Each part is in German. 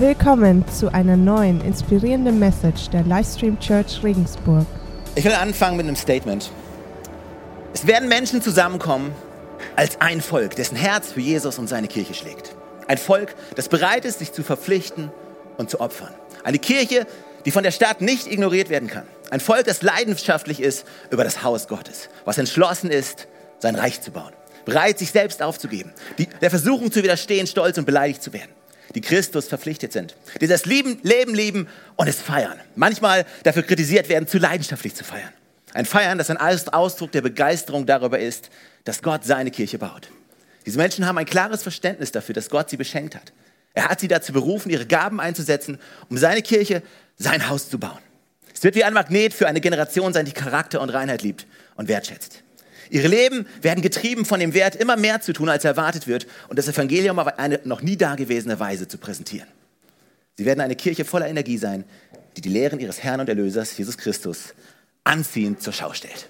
Willkommen zu einer neuen inspirierenden Message der Livestream Church Regensburg. Ich will anfangen mit einem Statement. Es werden Menschen zusammenkommen als ein Volk, dessen Herz für Jesus und seine Kirche schlägt. Ein Volk, das bereit ist, sich zu verpflichten und zu opfern. Eine Kirche, die von der Stadt nicht ignoriert werden kann. Ein Volk, das leidenschaftlich ist über das Haus Gottes, was entschlossen ist, sein Reich zu bauen. Bereit, sich selbst aufzugeben, die, der Versuchung zu widerstehen, stolz und beleidigt zu werden die Christus verpflichtet sind, die das Leben, Leben lieben und es feiern. Manchmal dafür kritisiert werden, zu leidenschaftlich zu feiern. Ein Feiern, das ein Ausdruck der Begeisterung darüber ist, dass Gott seine Kirche baut. Diese Menschen haben ein klares Verständnis dafür, dass Gott sie beschenkt hat. Er hat sie dazu berufen, ihre Gaben einzusetzen, um seine Kirche, sein Haus zu bauen. Es wird wie ein Magnet für eine Generation sein, die Charakter und Reinheit liebt und wertschätzt. Ihre Leben werden getrieben von dem Wert, immer mehr zu tun, als erwartet wird und das Evangelium auf eine noch nie dagewesene Weise zu präsentieren. Sie werden eine Kirche voller Energie sein, die die Lehren ihres Herrn und Erlösers, Jesus Christus, anziehend zur Schau stellt.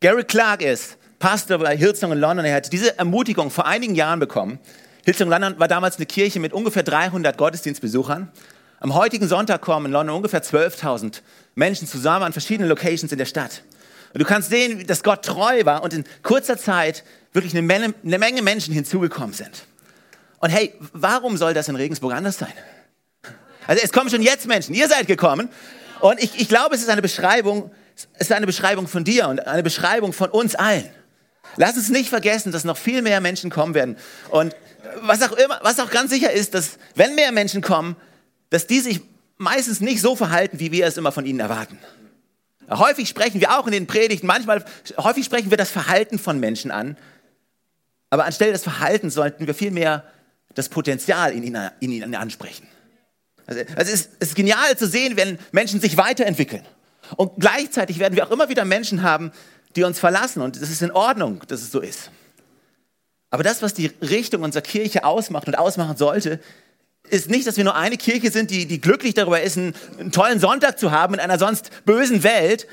Gary Clark ist Pastor bei Hillsong in London. Er hat diese Ermutigung vor einigen Jahren bekommen. Hillsong London war damals eine Kirche mit ungefähr 300 Gottesdienstbesuchern. Am heutigen Sonntag kommen in London ungefähr 12.000 Menschen zusammen an verschiedenen Locations in der Stadt. Und du kannst sehen, dass Gott treu war und in kurzer Zeit wirklich eine Menge, eine Menge Menschen hinzugekommen sind. Und hey, warum soll das in Regensburg anders sein? Also es kommen schon jetzt Menschen, ihr seid gekommen. Und ich, ich glaube, es ist eine Beschreibung, es ist eine Beschreibung von dir und eine Beschreibung von uns allen. Lass uns nicht vergessen, dass noch viel mehr Menschen kommen werden. Und was auch immer, was auch ganz sicher ist, dass wenn mehr Menschen kommen, dass die sich meistens nicht so verhalten, wie wir es immer von ihnen erwarten. Häufig sprechen wir auch in den Predigten, manchmal, häufig sprechen wir das Verhalten von Menschen an. Aber anstelle des Verhaltens sollten wir vielmehr das Potenzial in ihnen, in ihnen ansprechen. Also, also es, ist, genial zu sehen, wenn Menschen sich weiterentwickeln. Und gleichzeitig werden wir auch immer wieder Menschen haben, die uns verlassen. Und es ist in Ordnung, dass es so ist. Aber das, was die Richtung unserer Kirche ausmacht und ausmachen sollte, ist nicht, dass wir nur eine Kirche sind, die, die glücklich darüber ist, einen, einen tollen Sonntag zu haben in einer sonst bösen Welt.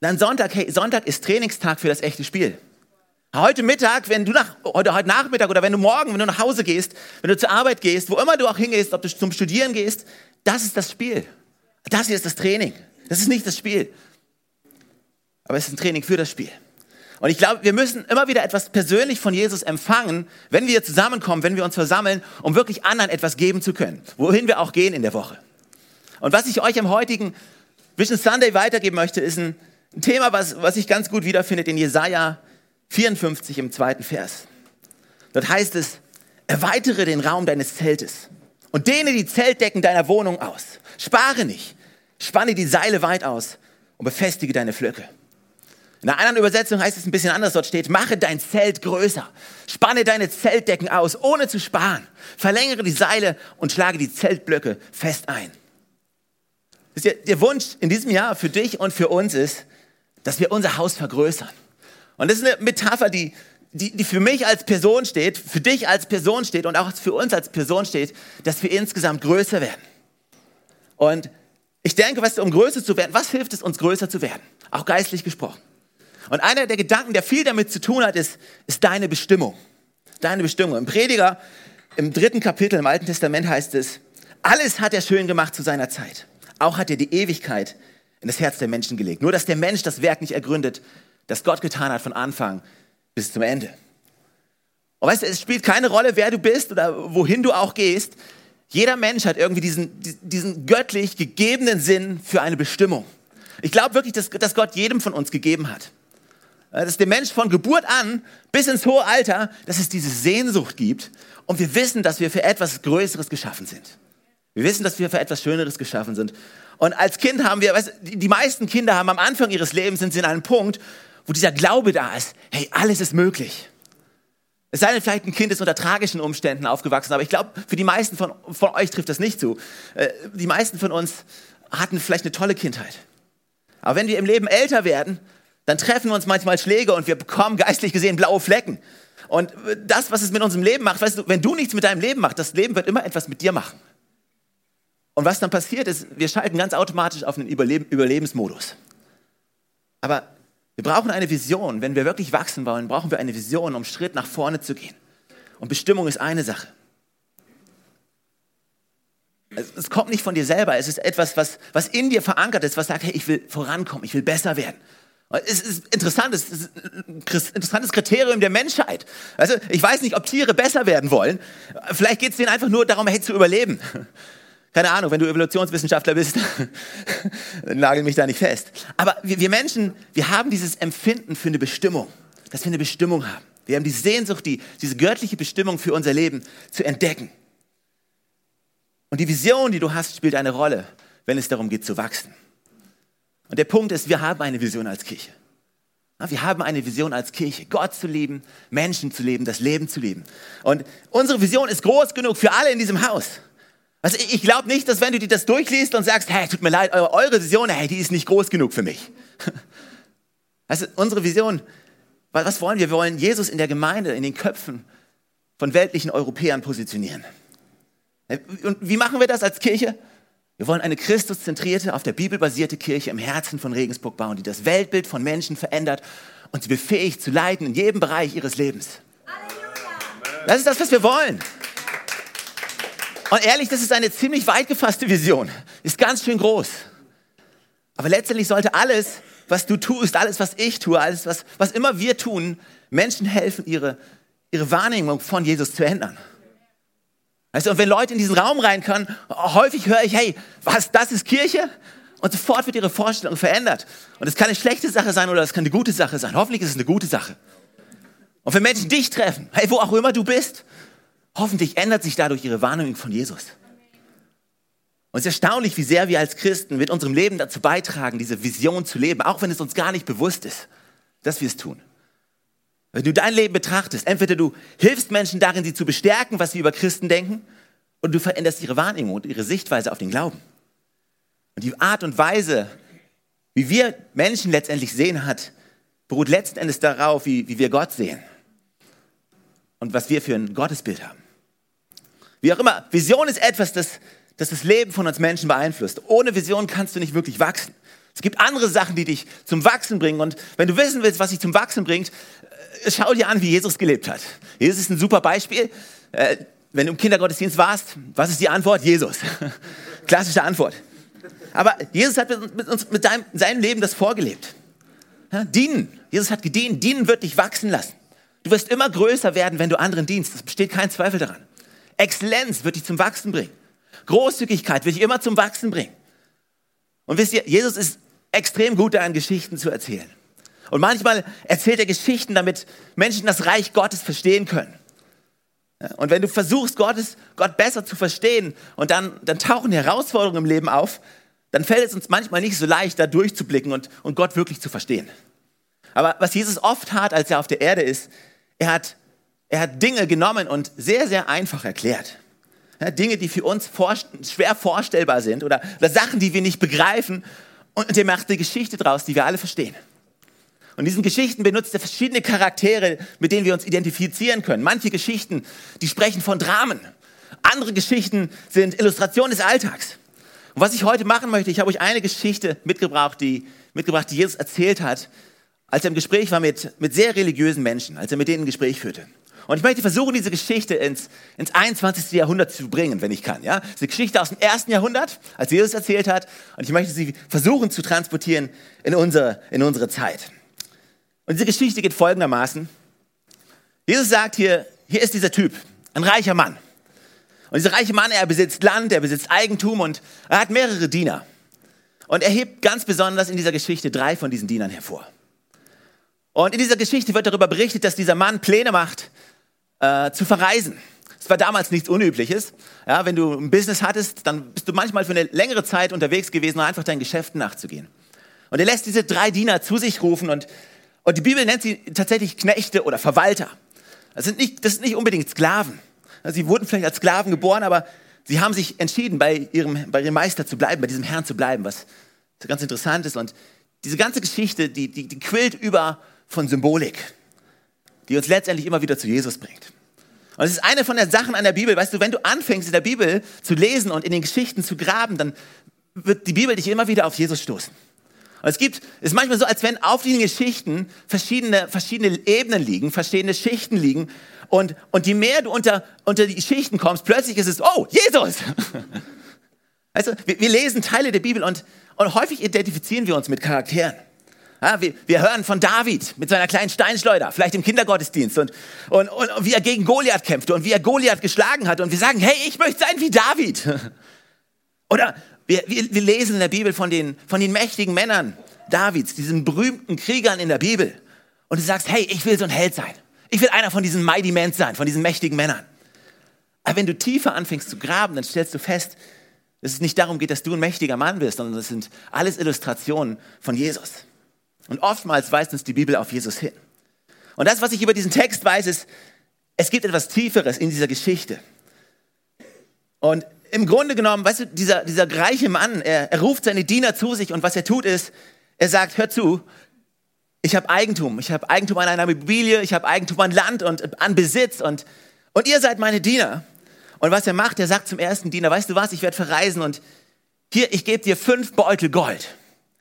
Dann Sonntag, hey, Sonntag ist Trainingstag für das echte Spiel. Heute Mittag, wenn du nach, heute, heute Nachmittag oder wenn du morgen, wenn du nach Hause gehst, wenn du zur Arbeit gehst, wo immer du auch hingehst, ob du zum Studieren gehst, das ist das Spiel. Das hier ist das Training. Das ist nicht das Spiel. Aber es ist ein Training für das Spiel. Und ich glaube, wir müssen immer wieder etwas persönlich von Jesus empfangen, wenn wir zusammenkommen, wenn wir uns versammeln, um wirklich anderen etwas geben zu können, wohin wir auch gehen in der Woche. Und was ich euch am heutigen Vision Sunday weitergeben möchte, ist ein Thema, was, was ich ganz gut wiederfindet in Jesaja 54 im zweiten Vers. Dort heißt es, erweitere den Raum deines Zeltes und dehne die Zeltdecken deiner Wohnung aus. Spare nicht, spanne die Seile weit aus und befestige deine Flöcke. In einer anderen Übersetzung heißt es ein bisschen anders. Dort steht, mache dein Zelt größer. Spanne deine Zeltdecken aus, ohne zu sparen. Verlängere die Seile und schlage die Zeltblöcke fest ein. Der Wunsch in diesem Jahr für dich und für uns ist, dass wir unser Haus vergrößern. Und das ist eine Metapher, die, die, die für mich als Person steht, für dich als Person steht und auch für uns als Person steht, dass wir insgesamt größer werden. Und ich denke, weißt du, um größer zu werden, was hilft es uns größer zu werden? Auch geistlich gesprochen. Und einer der Gedanken, der viel damit zu tun hat, ist, ist deine Bestimmung. Deine Bestimmung. Im Prediger, im dritten Kapitel im Alten Testament heißt es, alles hat er schön gemacht zu seiner Zeit. Auch hat er die Ewigkeit in das Herz der Menschen gelegt. Nur, dass der Mensch das Werk nicht ergründet, das Gott getan hat von Anfang bis zum Ende. Und weißt du, es spielt keine Rolle, wer du bist oder wohin du auch gehst. Jeder Mensch hat irgendwie diesen, diesen göttlich gegebenen Sinn für eine Bestimmung. Ich glaube wirklich, dass, dass Gott jedem von uns gegeben hat. Äh, dass der Mensch von Geburt an bis ins hohe Alter, dass es diese Sehnsucht gibt und wir wissen, dass wir für etwas Größeres geschaffen sind. Wir wissen, dass wir für etwas Schöneres geschaffen sind. Und als Kind haben wir, weißt, die meisten Kinder haben am Anfang ihres Lebens sind sie in einem Punkt, wo dieser Glaube da ist, hey, alles ist möglich. Es sei denn, vielleicht ein Kind ist unter tragischen Umständen aufgewachsen, aber ich glaube, für die meisten von, von euch trifft das nicht zu. Äh, die meisten von uns hatten vielleicht eine tolle Kindheit. Aber wenn wir im Leben älter werden, dann treffen uns manchmal Schläge und wir bekommen geistlich gesehen blaue Flecken. Und das, was es mit unserem Leben macht, weißt du, wenn du nichts mit deinem Leben machst, das Leben wird immer etwas mit dir machen. Und was dann passiert ist, wir schalten ganz automatisch auf einen Überleben, Überlebensmodus. Aber wir brauchen eine Vision. Wenn wir wirklich wachsen wollen, brauchen wir eine Vision, um Schritt nach vorne zu gehen. Und Bestimmung ist eine Sache. Es kommt nicht von dir selber. Es ist etwas, was, was in dir verankert ist, was sagt, hey, ich will vorankommen, ich will besser werden. Es ist interessant, es ist ein interessantes Kriterium der Menschheit. Also, ich weiß nicht, ob Tiere besser werden wollen. Vielleicht geht es denen einfach nur darum, hey, zu überleben. Keine Ahnung, wenn du Evolutionswissenschaftler bist, nagel mich da nicht fest. Aber wir, wir Menschen, wir haben dieses Empfinden für eine Bestimmung, dass wir eine Bestimmung haben. Wir haben die Sehnsucht, die, diese göttliche Bestimmung für unser Leben zu entdecken. Und die Vision, die du hast, spielt eine Rolle, wenn es darum geht zu wachsen. Und der Punkt ist, wir haben eine Vision als Kirche. Wir haben eine Vision als Kirche, Gott zu lieben, Menschen zu leben, das Leben zu lieben. Und unsere Vision ist groß genug für alle in diesem Haus. Also ich glaube nicht, dass wenn du dir das durchliest und sagst, hey, tut mir leid, eure Vision, hey, die ist nicht groß genug für mich. Also unsere Vision, was wollen wir? Wir wollen Jesus in der Gemeinde, in den Köpfen von weltlichen Europäern positionieren. Und wie machen wir das als Kirche? Wir wollen eine christuszentrierte, auf der Bibel basierte Kirche im Herzen von Regensburg bauen, die das Weltbild von Menschen verändert und sie befähigt zu leiten in jedem Bereich ihres Lebens. Das ist das, was wir wollen. Und ehrlich, das ist eine ziemlich weit gefasste Vision. Ist ganz schön groß. Aber letztendlich sollte alles, was du tust, alles, was ich tue, alles, was, was immer wir tun, Menschen helfen, ihre, ihre Wahrnehmung von Jesus zu ändern. Weißt du, und wenn Leute in diesen Raum rein können, häufig höre ich, hey, was, das ist Kirche? Und sofort wird ihre Vorstellung verändert. Und es kann eine schlechte Sache sein oder es kann eine gute Sache sein. Hoffentlich ist es eine gute Sache. Und wenn Menschen dich treffen, hey, wo auch immer du bist, hoffentlich ändert sich dadurch ihre Wahrnehmung von Jesus. Und es ist erstaunlich, wie sehr wir als Christen mit unserem Leben dazu beitragen, diese Vision zu leben, auch wenn es uns gar nicht bewusst ist, dass wir es tun. Wenn du dein Leben betrachtest, entweder du hilfst Menschen darin, sie zu bestärken, was sie über Christen denken, und du veränderst ihre Wahrnehmung und ihre Sichtweise auf den Glauben. Und die Art und Weise, wie wir Menschen letztendlich sehen hat, beruht letzten Endes darauf, wie, wie wir Gott sehen und was wir für ein Gottesbild haben. Wie auch immer, Vision ist etwas, das, das das Leben von uns Menschen beeinflusst. Ohne Vision kannst du nicht wirklich wachsen. Es gibt andere Sachen, die dich zum Wachsen bringen. Und wenn du wissen willst, was dich zum Wachsen bringt, schau dir an, wie Jesus gelebt hat. Jesus ist ein super Beispiel. Äh, wenn du im Kindergottesdienst warst, was ist die Antwort? Jesus. Klassische Antwort. Aber Jesus hat mit uns, mit deinem, seinem Leben das vorgelebt. Dienen. Jesus hat gedient. Dienen wird dich wachsen lassen. Du wirst immer größer werden, wenn du anderen dienst. Es besteht kein Zweifel daran. Exzellenz wird dich zum Wachsen bringen. Großzügigkeit wird dich immer zum Wachsen bringen. Und wisst ihr, Jesus ist extrem gut daran, Geschichten zu erzählen. Und manchmal erzählt er Geschichten, damit Menschen das Reich Gottes verstehen können. Und wenn du versuchst, Gottes, Gott besser zu verstehen und dann, dann tauchen Herausforderungen im Leben auf, dann fällt es uns manchmal nicht so leicht, da durchzublicken und, und Gott wirklich zu verstehen. Aber was Jesus oft hat, als er auf der Erde ist, er hat, er hat Dinge genommen und sehr, sehr einfach erklärt. Ja, Dinge, die für uns vor, schwer vorstellbar sind oder, oder Sachen, die wir nicht begreifen. Und er macht eine Geschichte draus, die wir alle verstehen. Und in diesen Geschichten benutzt er verschiedene Charaktere, mit denen wir uns identifizieren können. Manche Geschichten, die sprechen von Dramen. Andere Geschichten sind Illustrationen des Alltags. Und was ich heute machen möchte, ich habe euch eine Geschichte mitgebracht, die, mitgebracht, die Jesus erzählt hat, als er im Gespräch war mit, mit sehr religiösen Menschen, als er mit denen ein Gespräch führte. Und ich möchte versuchen, diese Geschichte ins, ins 21. Jahrhundert zu bringen, wenn ich kann. Ja? Eine Geschichte aus dem ersten Jahrhundert, als Jesus erzählt hat. Und ich möchte sie versuchen zu transportieren in unsere, in unsere Zeit. Und diese Geschichte geht folgendermaßen. Jesus sagt hier, hier ist dieser Typ, ein reicher Mann. Und dieser reiche Mann, er besitzt Land, er besitzt Eigentum und er hat mehrere Diener. Und er hebt ganz besonders in dieser Geschichte drei von diesen Dienern hervor. Und in dieser Geschichte wird darüber berichtet, dass dieser Mann Pläne macht, äh, zu verreisen. Das war damals nichts Unübliches. Ja, wenn du ein Business hattest, dann bist du manchmal für eine längere Zeit unterwegs gewesen, um einfach deinen Geschäften nachzugehen. Und er lässt diese drei Diener zu sich rufen und und die Bibel nennt sie tatsächlich Knechte oder Verwalter. Das sind nicht, das sind nicht unbedingt Sklaven. Sie wurden vielleicht als Sklaven geboren, aber sie haben sich entschieden, bei ihrem, bei ihrem Meister zu bleiben, bei diesem Herrn zu bleiben, was ganz interessant ist. Und diese ganze Geschichte, die, die, die quillt über von Symbolik, die uns letztendlich immer wieder zu Jesus bringt. Und es ist eine von den Sachen an der Bibel, weißt du, wenn du anfängst in der Bibel zu lesen und in den Geschichten zu graben, dann wird die Bibel dich immer wieder auf Jesus stoßen. Und es gibt, es ist manchmal so, als wenn auf diesen Geschichten verschiedene, verschiedene Ebenen liegen, verschiedene Schichten liegen. Und, und je mehr du unter, unter die Schichten kommst, plötzlich ist es, oh, Jesus! Du, wir, wir lesen Teile der Bibel und, und häufig identifizieren wir uns mit Charakteren. Ja, wir, wir, hören von David mit seiner kleinen Steinschleuder, vielleicht im Kindergottesdienst, und, und, und, wie er gegen Goliath kämpfte und wie er Goliath geschlagen hat. Und wir sagen, hey, ich möchte sein wie David. Oder wir, wir, wir lesen in der Bibel von den, von den mächtigen Männern Davids, diesen berühmten Kriegern in der Bibel. Und du sagst, hey, ich will so ein Held sein. Ich will einer von diesen Mighty Men sein, von diesen mächtigen Männern. Aber wenn du tiefer anfängst zu graben, dann stellst du fest, dass es nicht darum geht, dass du ein mächtiger Mann bist, sondern es sind alles Illustrationen von Jesus. Und oftmals weist uns die Bibel auf Jesus hin. Und das, was ich über diesen Text weiß, ist, es gibt etwas Tieferes in dieser Geschichte. Und im Grunde genommen, weißt du, dieser, dieser reiche Mann, er, er ruft seine Diener zu sich und was er tut ist, er sagt, hör zu, ich habe Eigentum, ich habe Eigentum an einer Immobilie, ich habe Eigentum an Land und an Besitz und, und ihr seid meine Diener. Und was er macht, er sagt zum ersten Diener, weißt du was, ich werde verreisen und hier, ich gebe dir fünf Beutel Gold.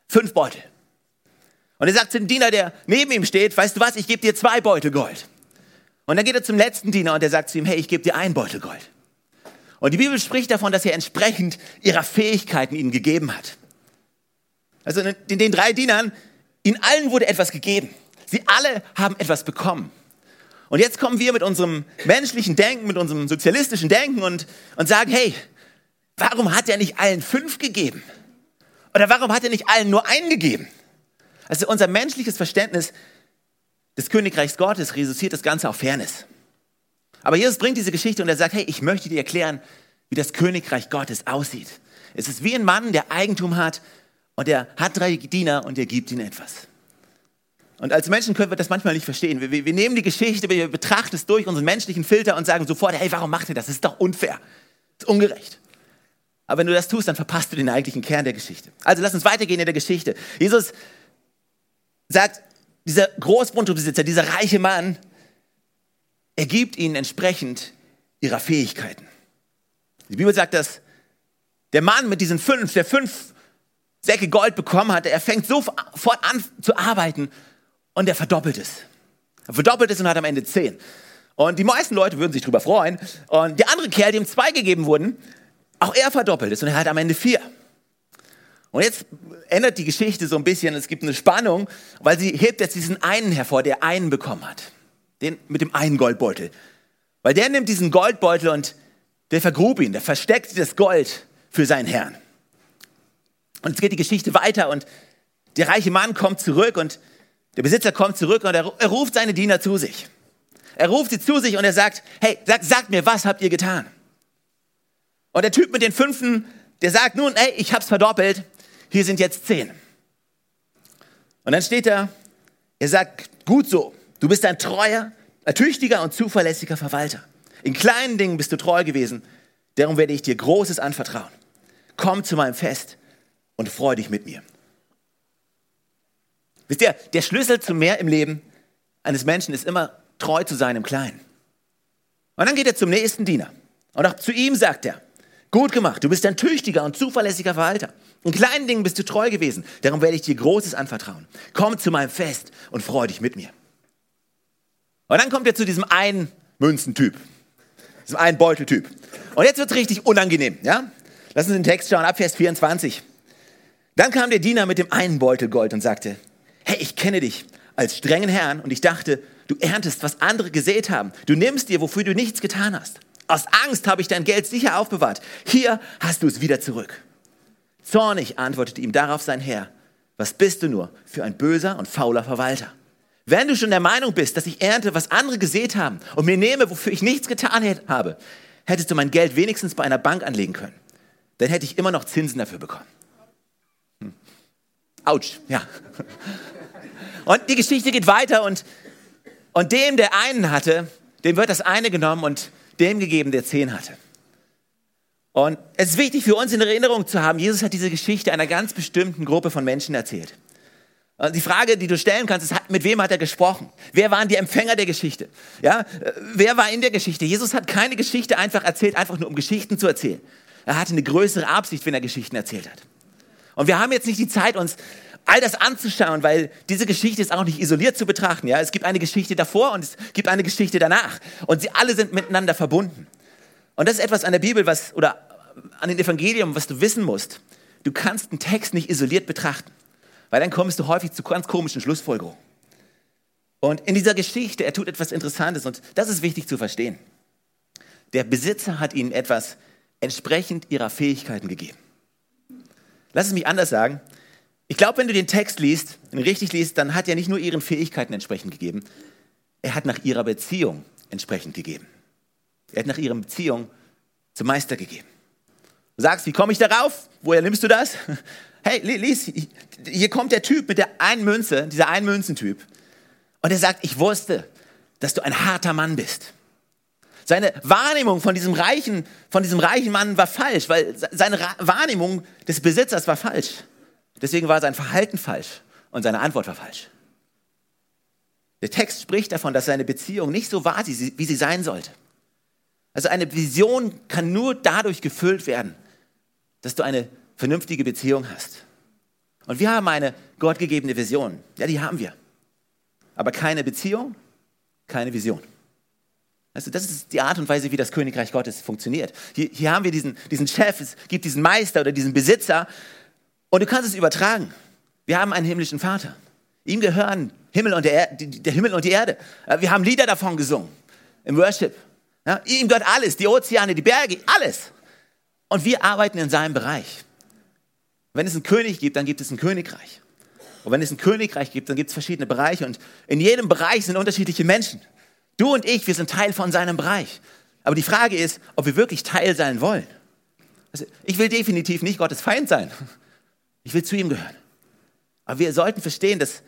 Fünf Beutel. Und er sagt zum Diener, der neben ihm steht, weißt du was, ich gebe dir zwei Beutel Gold. Und dann geht er zum letzten Diener und er sagt zu ihm, hey, ich gebe dir ein Beutel Gold. Und die Bibel spricht davon, dass er entsprechend ihrer Fähigkeiten ihnen gegeben hat. Also in den drei Dienern, ihnen allen wurde etwas gegeben. Sie alle haben etwas bekommen. Und jetzt kommen wir mit unserem menschlichen Denken, mit unserem sozialistischen Denken und, und sagen, hey, warum hat er nicht allen fünf gegeben? Oder warum hat er nicht allen nur einen gegeben? Also unser menschliches Verständnis des Königreichs Gottes reduziert das Ganze auf Fairness. Aber Jesus bringt diese Geschichte und er sagt, hey, ich möchte dir erklären, wie das Königreich Gottes aussieht. Es ist wie ein Mann, der Eigentum hat und er hat drei Diener und er gibt ihnen etwas. Und als Menschen können wir das manchmal nicht verstehen. Wir, wir, wir, nehmen die Geschichte, wir betrachten es durch unseren menschlichen Filter und sagen sofort, hey, warum macht ihr das? Das ist doch unfair. Das ist ungerecht. Aber wenn du das tust, dann verpasst du den eigentlichen Kern der Geschichte. Also lass uns weitergehen in der Geschichte. Jesus sagt, dieser Großgrundbesitzer, dieser reiche Mann, er gibt ihnen entsprechend ihrer Fähigkeiten. Die Bibel sagt, dass der Mann mit diesen fünf, der fünf Säcke Gold bekommen hatte, er fängt sofort an zu arbeiten und er verdoppelt es. Er verdoppelt es und hat am Ende zehn. Und die meisten Leute würden sich darüber freuen. Und der andere Kerl, dem zwei gegeben wurden, auch er verdoppelt es und er hat am Ende vier. Und jetzt ändert die Geschichte so ein bisschen, es gibt eine Spannung, weil sie hebt jetzt diesen einen hervor, der einen bekommen hat. Den mit dem einen Goldbeutel. Weil der nimmt diesen Goldbeutel und der vergrub ihn, der versteckt das Gold für seinen Herrn. Und jetzt geht die Geschichte weiter und der reiche Mann kommt zurück und der Besitzer kommt zurück und er, er ruft seine Diener zu sich. Er ruft sie zu sich und er sagt, hey, sagt, sagt mir, was habt ihr getan? Und der Typ mit den Fünfen, der sagt, nun, hey, ich hab's verdoppelt, hier sind jetzt zehn. Und dann steht da, er sagt, gut so, du bist ein treuer, ein tüchtiger und zuverlässiger Verwalter. In kleinen Dingen bist du treu gewesen, darum werde ich dir Großes anvertrauen. Komm zu meinem Fest und freu dich mit mir. Wisst ihr, der Schlüssel zu mehr im Leben eines Menschen ist immer treu zu sein im Kleinen. Und dann geht er zum nächsten Diener. Und auch zu ihm sagt er, gut gemacht, du bist ein tüchtiger und zuverlässiger Verwalter. In kleinen Dingen bist du treu gewesen, darum werde ich dir Großes anvertrauen. Komm zu meinem Fest und freu dich mit mir. Und dann kommt er zu diesem einen Münzentyp, diesem einen Beuteltyp. Und jetzt wird es richtig unangenehm. Ja? Lass uns den Text schauen, ab Vers 24. Dann kam der Diener mit dem einen Beutel Gold und sagte, hey, ich kenne dich als strengen Herrn und ich dachte, du erntest, was andere gesät haben. Du nimmst dir, wofür du nichts getan hast. Aus Angst habe ich dein Geld sicher aufbewahrt. Hier hast du es wieder zurück. Zornig antwortete ihm darauf sein Herr, was bist du nur für ein böser und fauler Verwalter? Wenn du schon der Meinung bist, dass ich ernte, was andere gesät haben und mir nehme, wofür ich nichts getan habe, hättest du mein Geld wenigstens bei einer Bank anlegen können. Dann hätte ich immer noch Zinsen dafür bekommen. Hm. Autsch, ja. Und die Geschichte geht weiter und, und dem, der einen hatte, dem wird das eine genommen und dem gegeben, der zehn hatte. Und es ist wichtig für uns in Erinnerung zu haben, Jesus hat diese Geschichte einer ganz bestimmten Gruppe von Menschen erzählt. Die Frage, die du stellen kannst, ist, mit wem hat er gesprochen? Wer waren die Empfänger der Geschichte? Ja, wer war in der Geschichte? Jesus hat keine Geschichte einfach erzählt, einfach nur um Geschichten zu erzählen. Er hatte eine größere Absicht, wenn er Geschichten erzählt hat. Und wir haben jetzt nicht die Zeit, uns all das anzuschauen, weil diese Geschichte ist auch nicht isoliert zu betrachten. Ja? Es gibt eine Geschichte davor und es gibt eine Geschichte danach. Und sie alle sind miteinander verbunden. Und das ist etwas an der Bibel, was, oder an den Evangelium, was du wissen musst. Du kannst einen Text nicht isoliert betrachten, weil dann kommst du häufig zu ganz komischen Schlussfolgerungen. Und in dieser Geschichte, er tut etwas Interessantes und das ist wichtig zu verstehen. Der Besitzer hat ihnen etwas entsprechend ihrer Fähigkeiten gegeben. Lass es mich anders sagen. Ich glaube, wenn du den Text liest, ihn richtig liest, dann hat er nicht nur ihren Fähigkeiten entsprechend gegeben, er hat nach ihrer Beziehung entsprechend gegeben. Er hat nach ihrer Beziehung zum Meister gegeben. Du sagst, wie komme ich darauf? Woher nimmst du das? Hey, lies, hier kommt der Typ mit der einen Münze, dieser einen Münzentyp. Und er sagt, ich wusste, dass du ein harter Mann bist. Seine Wahrnehmung von diesem reichen, von diesem reichen Mann war falsch, weil seine Wahrnehmung des Besitzers war falsch. Deswegen war sein Verhalten falsch und seine Antwort war falsch. Der Text spricht davon, dass seine Beziehung nicht so war, wie sie sein sollte. Also eine Vision kann nur dadurch gefüllt werden, dass du eine vernünftige Beziehung hast. Und wir haben eine gottgegebene Vision. Ja, die haben wir. Aber keine Beziehung, keine Vision. Also das ist die Art und Weise, wie das Königreich Gottes funktioniert. Hier, hier haben wir diesen, diesen Chef, es gibt diesen Meister oder diesen Besitzer und du kannst es übertragen. Wir haben einen himmlischen Vater. Ihm gehören Himmel und der, der Himmel und die Erde. Wir haben Lieder davon gesungen im Worship. Ja, ihm gehört alles, die Ozeane, die Berge, alles. Und wir arbeiten in seinem Bereich. Wenn es einen König gibt, dann gibt es ein Königreich. Und wenn es ein Königreich gibt, dann gibt es verschiedene Bereiche. Und in jedem Bereich sind unterschiedliche Menschen. Du und ich, wir sind Teil von seinem Bereich. Aber die Frage ist, ob wir wirklich Teil sein wollen. Also ich will definitiv nicht Gottes Feind sein. Ich will zu ihm gehören. Aber wir sollten verstehen, dass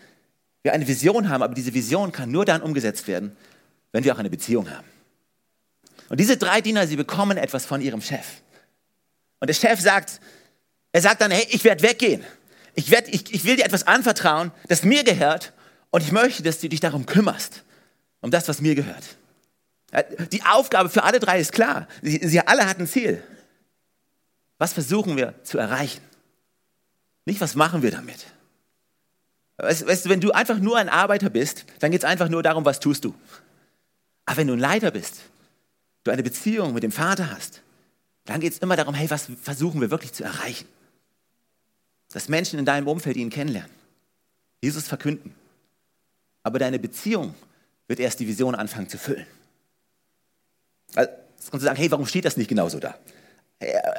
wir eine Vision haben, aber diese Vision kann nur dann umgesetzt werden, wenn wir auch eine Beziehung haben. Und diese drei Diener, sie bekommen etwas von ihrem Chef. Und der Chef sagt, er sagt dann, hey, ich werde weggehen. Ich, werd, ich, ich will dir etwas anvertrauen, das mir gehört und ich möchte, dass du dich darum kümmerst, um das, was mir gehört. Die Aufgabe für alle drei ist klar. Sie, alle hatten ein Ziel. Was versuchen wir zu erreichen? Nicht, was machen wir damit? Weißt, weißt du, wenn du einfach nur ein Arbeiter bist, dann geht es einfach nur darum, was tust du. Aber wenn du ein Leiter bist, du eine Beziehung mit dem Vater hast, dann geht es immer darum, hey, was versuchen wir wirklich zu erreichen? Dass Menschen in deinem Umfeld ihn kennenlernen, Jesus verkünden. Aber deine Beziehung wird erst die Vision anfangen zu füllen. Also, jetzt kannst du sagen, hey, warum steht das nicht genauso da?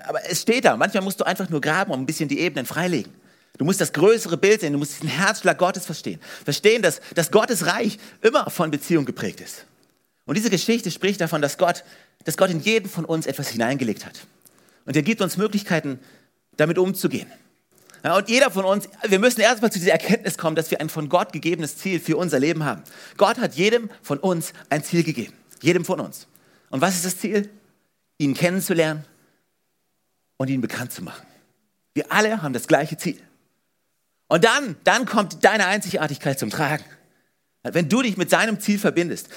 Aber es steht da. Manchmal musst du einfach nur graben und ein bisschen die Ebenen freilegen. Du musst das größere Bild sehen, du musst den Herzschlag Gottes verstehen. Verstehen, dass, dass Gottes Reich immer von Beziehung geprägt ist. Und diese Geschichte spricht davon, dass Gott, dass Gott in jeden von uns etwas hineingelegt hat. Und er gibt uns Möglichkeiten, damit umzugehen. Ja, und jeder von uns, wir müssen erstmal zu dieser Erkenntnis kommen, dass wir ein von Gott gegebenes Ziel für unser Leben haben. Gott hat jedem von uns ein Ziel gegeben. Jedem von uns. Und was ist das Ziel? Ihn kennenzulernen und ihn bekannt zu machen. Wir alle haben das gleiche Ziel. Und dann, dann kommt deine Einzigartigkeit zum Tragen. Wenn du dich mit seinem Ziel verbindest.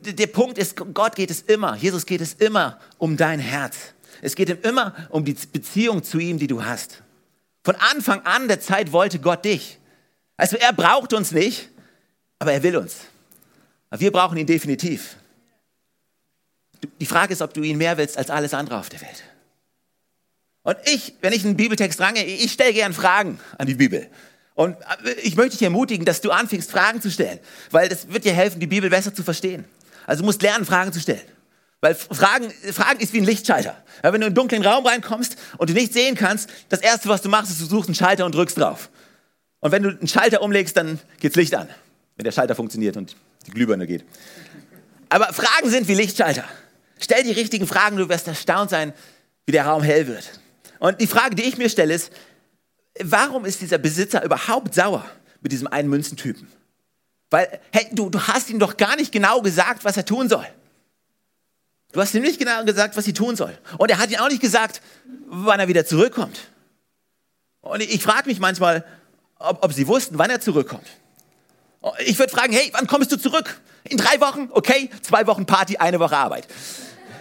Der Punkt ist, Gott geht es immer, Jesus geht es immer um dein Herz. Es geht ihm immer um die Beziehung zu ihm, die du hast. Von Anfang an der Zeit wollte Gott dich. Also er braucht uns nicht, aber er will uns. Aber wir brauchen ihn definitiv. Die Frage ist, ob du ihn mehr willst als alles andere auf der Welt. Und ich, wenn ich einen Bibeltext range, ich stelle gern Fragen an die Bibel. Und äh, ich möchte dich ermutigen, dass du anfängst, Fragen zu stellen, weil das wird dir helfen, die Bibel besser zu verstehen. Also du musst lernen, Fragen zu stellen. Weil Fragen, Fragen ist wie ein Lichtschalter. Ja, wenn du in einen dunklen Raum reinkommst und du nichts sehen kannst, das Erste, was du machst, ist, du suchst einen Schalter und drückst drauf. Und wenn du einen Schalter umlegst, dann geht's Licht an, wenn der Schalter funktioniert und die Glühbirne geht. Aber Fragen sind wie Lichtschalter. Stell die richtigen Fragen, du wirst erstaunt sein, wie der Raum hell wird. Und die Frage, die ich mir stelle, ist, warum ist dieser Besitzer überhaupt sauer mit diesem einen Münzentypen? Weil, hey, du, du hast ihm doch gar nicht genau gesagt, was er tun soll. Du hast ihm nicht genau gesagt, was sie tun soll. Und er hat ihm auch nicht gesagt, wann er wieder zurückkommt. Und ich frage mich manchmal, ob, ob sie wussten, wann er zurückkommt. Ich würde fragen, hey, wann kommst du zurück? In drei Wochen? Okay, zwei Wochen Party, eine Woche Arbeit.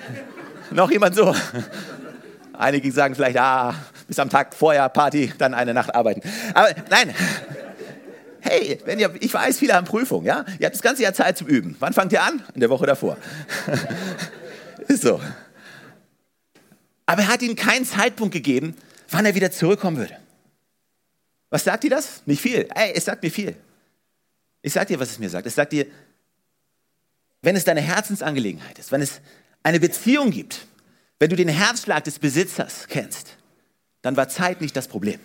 Noch jemand so? Einige sagen vielleicht, ah, bis am Tag vorher Party, dann eine Nacht arbeiten. Aber nein. Hey, wenn ihr, ich weiß, viele haben Prüfungen, ja? Ihr habt das ganze Jahr Zeit zum Üben. Wann fangt ihr an? In der Woche davor. Ist so. Aber er hat ihnen keinen Zeitpunkt gegeben, wann er wieder zurückkommen würde. Was sagt dir das? Nicht viel. Ey, es sagt mir viel. Ich sag dir, was es mir sagt. Es sagt dir, wenn es deine Herzensangelegenheit ist, wenn es eine Beziehung gibt, wenn du den Herzschlag des Besitzers kennst, dann war Zeit nicht das Problem.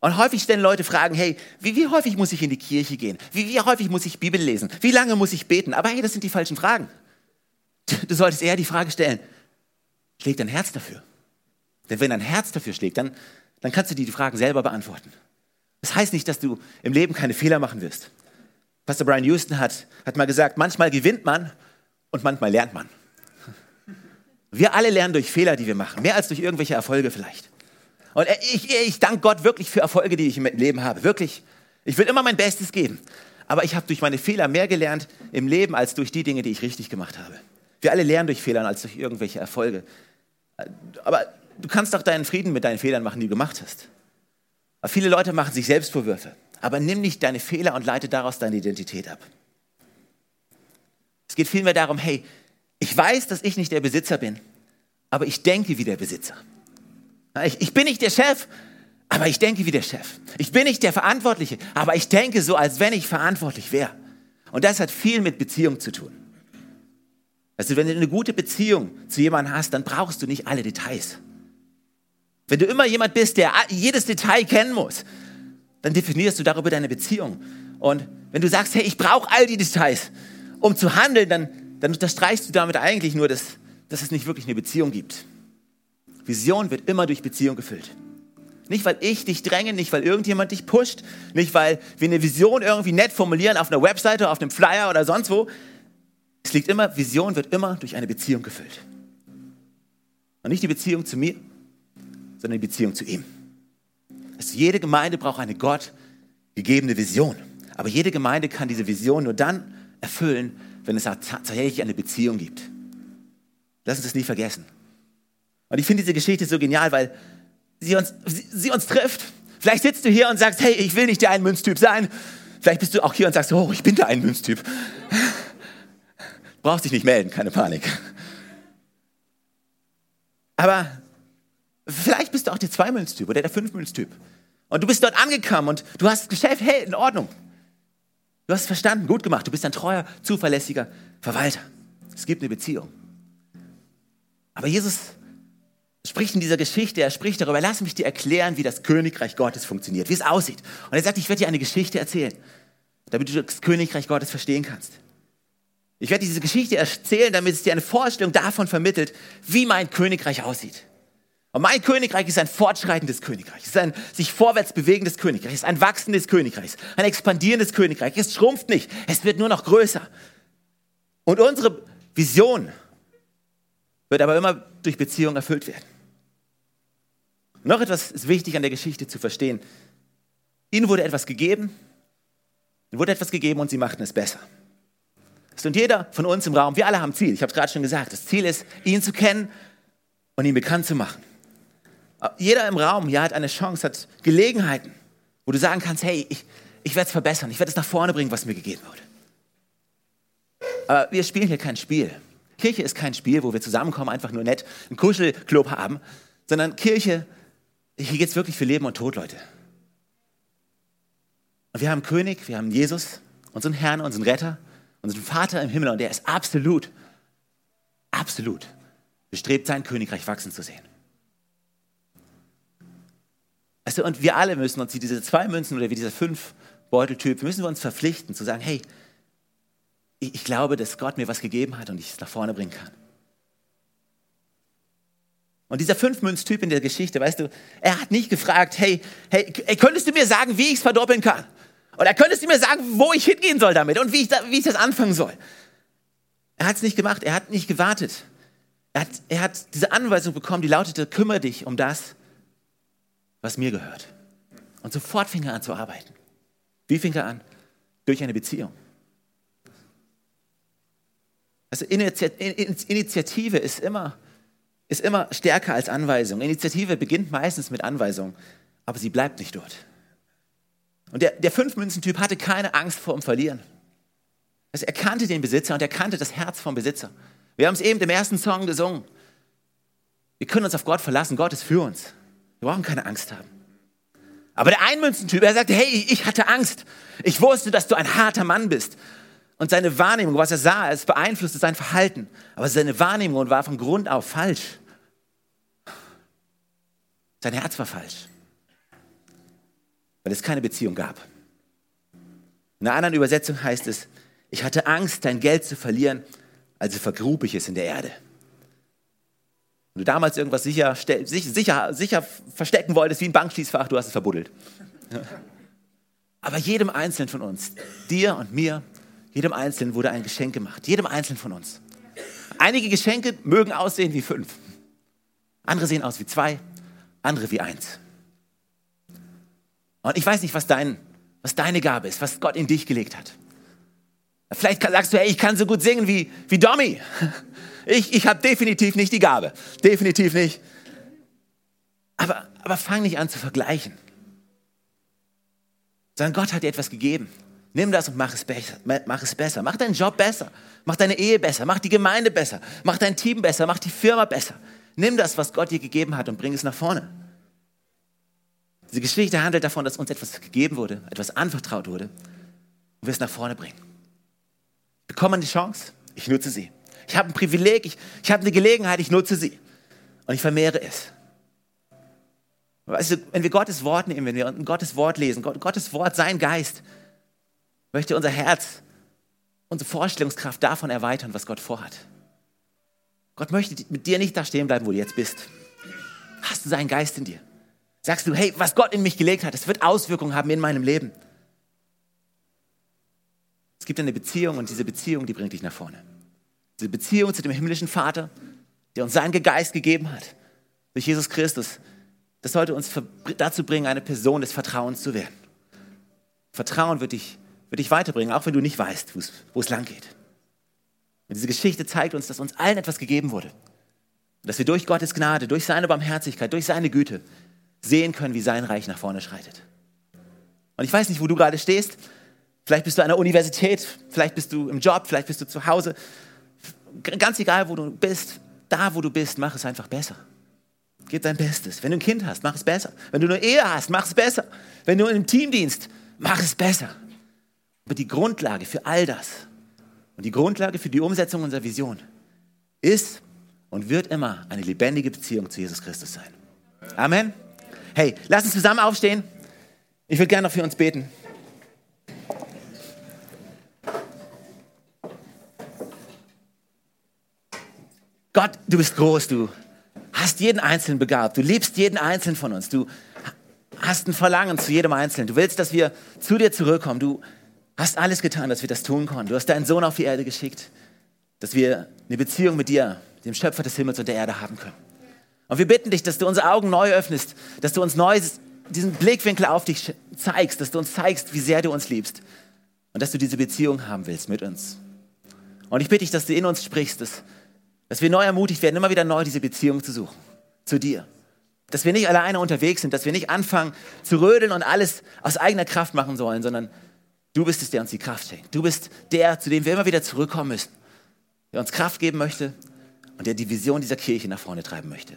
Und häufig stellen Leute Fragen, hey, wie, wie häufig muss ich in die Kirche gehen? Wie, wie häufig muss ich Bibel lesen? Wie lange muss ich beten? Aber hey, das sind die falschen Fragen. Du solltest eher die Frage stellen, schlägt dein Herz dafür? Denn wenn dein Herz dafür schlägt, dann, dann kannst du dir die Fragen selber beantworten. Das heißt nicht, dass du im Leben keine Fehler machen wirst. Pastor Brian Houston hat, hat mal gesagt, manchmal gewinnt man und manchmal lernt man. Wir alle lernen durch Fehler, die wir machen, mehr als durch irgendwelche Erfolge vielleicht. Und ich, ich danke Gott wirklich für Erfolge, die ich im Leben habe. Wirklich. Ich will immer mein Bestes geben. Aber ich habe durch meine Fehler mehr gelernt im Leben als durch die Dinge, die ich richtig gemacht habe. Wir alle lernen durch Fehler als durch irgendwelche Erfolge. Aber du kannst doch deinen Frieden mit deinen Fehlern machen, die du gemacht hast. Aber viele Leute machen sich Selbstvorwürfe. Aber nimm nicht deine Fehler und leite daraus deine Identität ab. Es geht vielmehr darum, hey, ich weiß, dass ich nicht der Besitzer bin, aber ich denke wie der Besitzer. Ich, ich bin nicht der Chef, aber ich denke wie der Chef. Ich bin nicht der Verantwortliche, aber ich denke so, als wenn ich verantwortlich wäre. Und das hat viel mit Beziehung zu tun. Also wenn du eine gute Beziehung zu jemandem hast, dann brauchst du nicht alle Details. Wenn du immer jemand bist, der jedes Detail kennen muss, dann definierst du darüber deine Beziehung. Und wenn du sagst, hey, ich brauche all die Details, um zu handeln, dann, dann unterstreichst du damit eigentlich nur, dass, dass es nicht wirklich eine Beziehung gibt. Vision wird immer durch Beziehung gefüllt. Nicht, weil ich dich dränge, nicht, weil irgendjemand dich pusht, nicht, weil wir eine Vision irgendwie nett formulieren auf einer Webseite, auf einem Flyer oder sonst wo. Es liegt immer, Vision wird immer durch eine Beziehung gefüllt. Und nicht die Beziehung zu mir, sondern die Beziehung zu ihm. Also jede Gemeinde braucht eine Gott gegebene Vision. Aber jede Gemeinde kann diese Vision nur dann erfüllen, wenn es tatsächlich eine Beziehung gibt. Lass uns das nie vergessen. Und ich finde diese Geschichte so genial, weil sie uns, sie, sie uns trifft. Vielleicht sitzt du hier und sagst, hey, ich will nicht der Ein-Münztyp sein. Vielleicht bist du auch hier und sagst, oh, ich bin der Ein-Münztyp. Brauchst dich nicht melden, keine Panik. Aber vielleicht bist du auch der Zwei-Münztyp oder der Fünf-Münztyp. Und du bist dort angekommen und du hast Geschäft, hey, in Ordnung. Du hast verstanden, gut gemacht. Du bist ein treuer, zuverlässiger Verwalter. Es gibt eine Beziehung. Aber Jesus spricht in dieser Geschichte, er spricht darüber, lass mich dir erklären, wie das Königreich Gottes funktioniert, wie es aussieht. Und er sagt, ich werde dir eine Geschichte erzählen, damit du das Königreich Gottes verstehen kannst. Ich werde diese Geschichte erzählen, damit es dir eine Vorstellung davon vermittelt, wie mein Königreich aussieht. Und mein Königreich ist ein fortschreitendes Königreich. Es ist ein sich vorwärts bewegendes Königreich. Es ist ein wachsendes Königreich. Ein expandierendes Königreich. Es schrumpft nicht. Es wird nur noch größer. Und unsere Vision wird aber immer durch Beziehung erfüllt werden. Noch etwas ist wichtig an der Geschichte zu verstehen. Ihnen wurde etwas gegeben, ihnen wurde etwas gegeben und sie machten es besser. Und jeder von uns im Raum, wir alle haben Ziel. Ich habe es gerade schon gesagt. Das Ziel ist, ihn zu kennen und ihn bekannt zu machen. Jeder im Raum hier hat eine Chance, hat Gelegenheiten, wo du sagen kannst, hey, ich, ich werde es verbessern, ich werde es nach vorne bringen, was mir gegeben wurde. Aber wir spielen hier kein Spiel. Kirche ist kein Spiel, wo wir zusammenkommen, einfach nur nett einen Kuschelclub haben, sondern Kirche, hier geht es wirklich für Leben und Tod, Leute. Und wir haben König, wir haben Jesus, unseren Herrn, unseren Retter, unseren Vater im Himmel und der ist absolut, absolut bestrebt, sein Königreich wachsen zu sehen. Also, und wir alle müssen uns diese zwei Münzen oder wie dieser fünf Beuteltyp, müssen wir uns verpflichten zu sagen, hey, ich, ich glaube, dass Gott mir was gegeben hat und ich es nach vorne bringen kann. Und dieser Fünf-Münz-Typ in der Geschichte, weißt du, er hat nicht gefragt, hey, hey, könntest du mir sagen, wie ich es verdoppeln kann? Oder könntest du mir sagen, wo ich hingehen soll damit und wie ich, da, wie ich das anfangen soll? Er hat es nicht gemacht, er hat nicht gewartet. Er hat, er hat diese Anweisung bekommen, die lautete, kümmere dich um das, was mir gehört. Und sofort fing er an zu arbeiten. Wie fing er an? Durch eine Beziehung. Also Initiative ist immer, ist immer stärker als Anweisung. Initiative beginnt meistens mit Anweisung, aber sie bleibt nicht dort. Und der, der Fünf-Münzen-Typ hatte keine Angst vor dem Verlieren. Also er kannte den Besitzer und er kannte das Herz vom Besitzer. Wir haben es eben im ersten Song gesungen. Wir können uns auf Gott verlassen. Gott ist für uns. Wir brauchen keine Angst haben. Aber der Einmünzentyp, er sagte, hey, ich hatte Angst. Ich wusste, dass du ein harter Mann bist. Und seine Wahrnehmung, was er sah, es beeinflusste sein Verhalten. Aber seine Wahrnehmung war von Grund auf falsch. Sein Herz war falsch. Weil es keine Beziehung gab. In einer anderen Übersetzung heißt es, ich hatte Angst, dein Geld zu verlieren, also vergrub ich es in der Erde. Wenn du damals irgendwas sicher, sicher, sicher verstecken wolltest, wie ein Bankschließfach, du hast es verbuddelt. Aber jedem Einzelnen von uns, dir und mir, jedem Einzelnen wurde ein Geschenk gemacht. Jedem Einzelnen von uns. Einige Geschenke mögen aussehen wie fünf. Andere sehen aus wie zwei, andere wie eins. Und ich weiß nicht, was, dein, was deine Gabe ist, was Gott in dich gelegt hat. Vielleicht sagst du, hey, ich kann so gut singen wie, wie Domi. Ich, ich habe definitiv nicht die Gabe. Definitiv nicht. Aber, aber fang nicht an zu vergleichen. Sondern Gott hat dir etwas gegeben. Nimm das und mach es, mach es besser. Mach deinen Job besser. Mach deine Ehe besser. Mach die Gemeinde besser. Mach dein Team besser. Mach die Firma besser. Nimm das, was Gott dir gegeben hat und bring es nach vorne. Diese Geschichte handelt davon, dass uns etwas gegeben wurde, etwas anvertraut wurde und wir es nach vorne bringen. Wir bekommen eine Chance, ich nutze sie. Ich habe ein Privileg, ich, ich habe eine Gelegenheit, ich nutze sie. Und ich vermehre es. Weißt du, wenn wir Gottes Wort nehmen, wenn wir Gottes Wort lesen, Gottes Wort, sein Geist, möchte unser Herz, unsere Vorstellungskraft davon erweitern, was Gott vorhat. Gott möchte mit dir nicht da stehen bleiben, wo du jetzt bist. Hast du seinen Geist in dir? Sagst du, hey, was Gott in mich gelegt hat, es wird Auswirkungen haben in meinem Leben. Es gibt eine Beziehung und diese Beziehung, die bringt dich nach vorne. Diese Beziehung zu dem himmlischen Vater, der uns seinen Geist gegeben hat, durch Jesus Christus, das sollte uns dazu bringen, eine Person des Vertrauens zu werden. Vertrauen wird dich, wird dich weiterbringen, auch wenn du nicht weißt, wo es lang geht. Und diese Geschichte zeigt uns, dass uns allen etwas gegeben wurde. Dass wir durch Gottes Gnade, durch seine Barmherzigkeit, durch seine Güte sehen können, wie sein Reich nach vorne schreitet. Und ich weiß nicht, wo du gerade stehst. Vielleicht bist du an der Universität, vielleicht bist du im Job, vielleicht bist du zu Hause. Ganz egal, wo du bist, da, wo du bist, mach es einfach besser. Gib dein Bestes. Wenn du ein Kind hast, mach es besser. Wenn du eine Ehe hast, mach es besser. Wenn du im Team dienst, mach es besser. Aber die Grundlage für all das und die Grundlage für die Umsetzung unserer Vision ist und wird immer eine lebendige Beziehung zu Jesus Christus sein. Amen. Hey, lass uns zusammen aufstehen. Ich würde gerne noch für uns beten. Gott, du bist groß, du hast jeden Einzelnen begabt, du liebst jeden Einzelnen von uns, du hast ein Verlangen zu jedem Einzelnen, du willst, dass wir zu dir zurückkommen, du hast alles getan, dass wir das tun konnten, du hast deinen Sohn auf die Erde geschickt, dass wir eine Beziehung mit dir, dem Schöpfer des Himmels und der Erde haben können. Und wir bitten dich, dass du unsere Augen neu öffnest, dass du uns neu diesen Blickwinkel auf dich zeigst, dass du uns zeigst, wie sehr du uns liebst und dass du diese Beziehung haben willst mit uns. Und ich bitte dich, dass du in uns sprichst, dass, dass wir neu ermutigt werden, immer wieder neu diese Beziehung zu suchen, zu dir. Dass wir nicht alleine unterwegs sind, dass wir nicht anfangen zu rödeln und alles aus eigener Kraft machen sollen, sondern du bist es, der uns die Kraft schenkt. Du bist der, zu dem wir immer wieder zurückkommen müssen, der uns Kraft geben möchte und der die Vision dieser Kirche nach vorne treiben möchte.